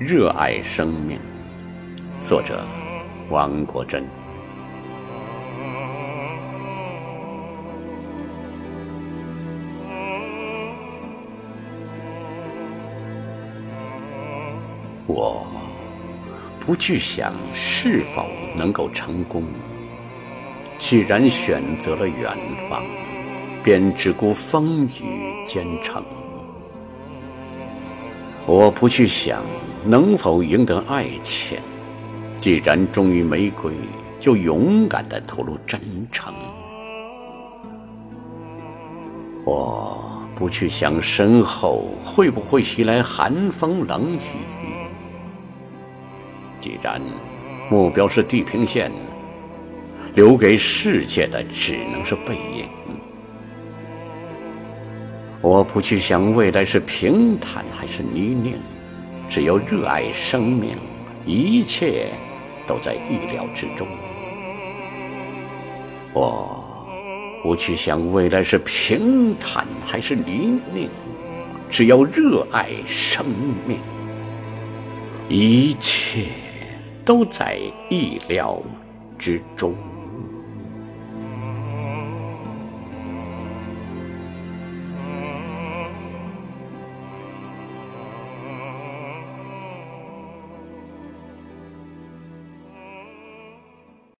热爱生命。作者：王国珍。我不去想是否能够成功，既然选择了远方，便只顾风雨兼程。我不去想能否赢得爱情，既然忠于玫瑰，就勇敢的吐露真诚。我不去想身后会不会袭来寒风冷雨。既然目标是地平线，留给世界的只能是背影。我不去想未来是平坦还是泥泞，只要热爱生命，一切都在意料之中。我不去想未来是平坦还是泥泞，只要热爱生命，一切。都在意料之中。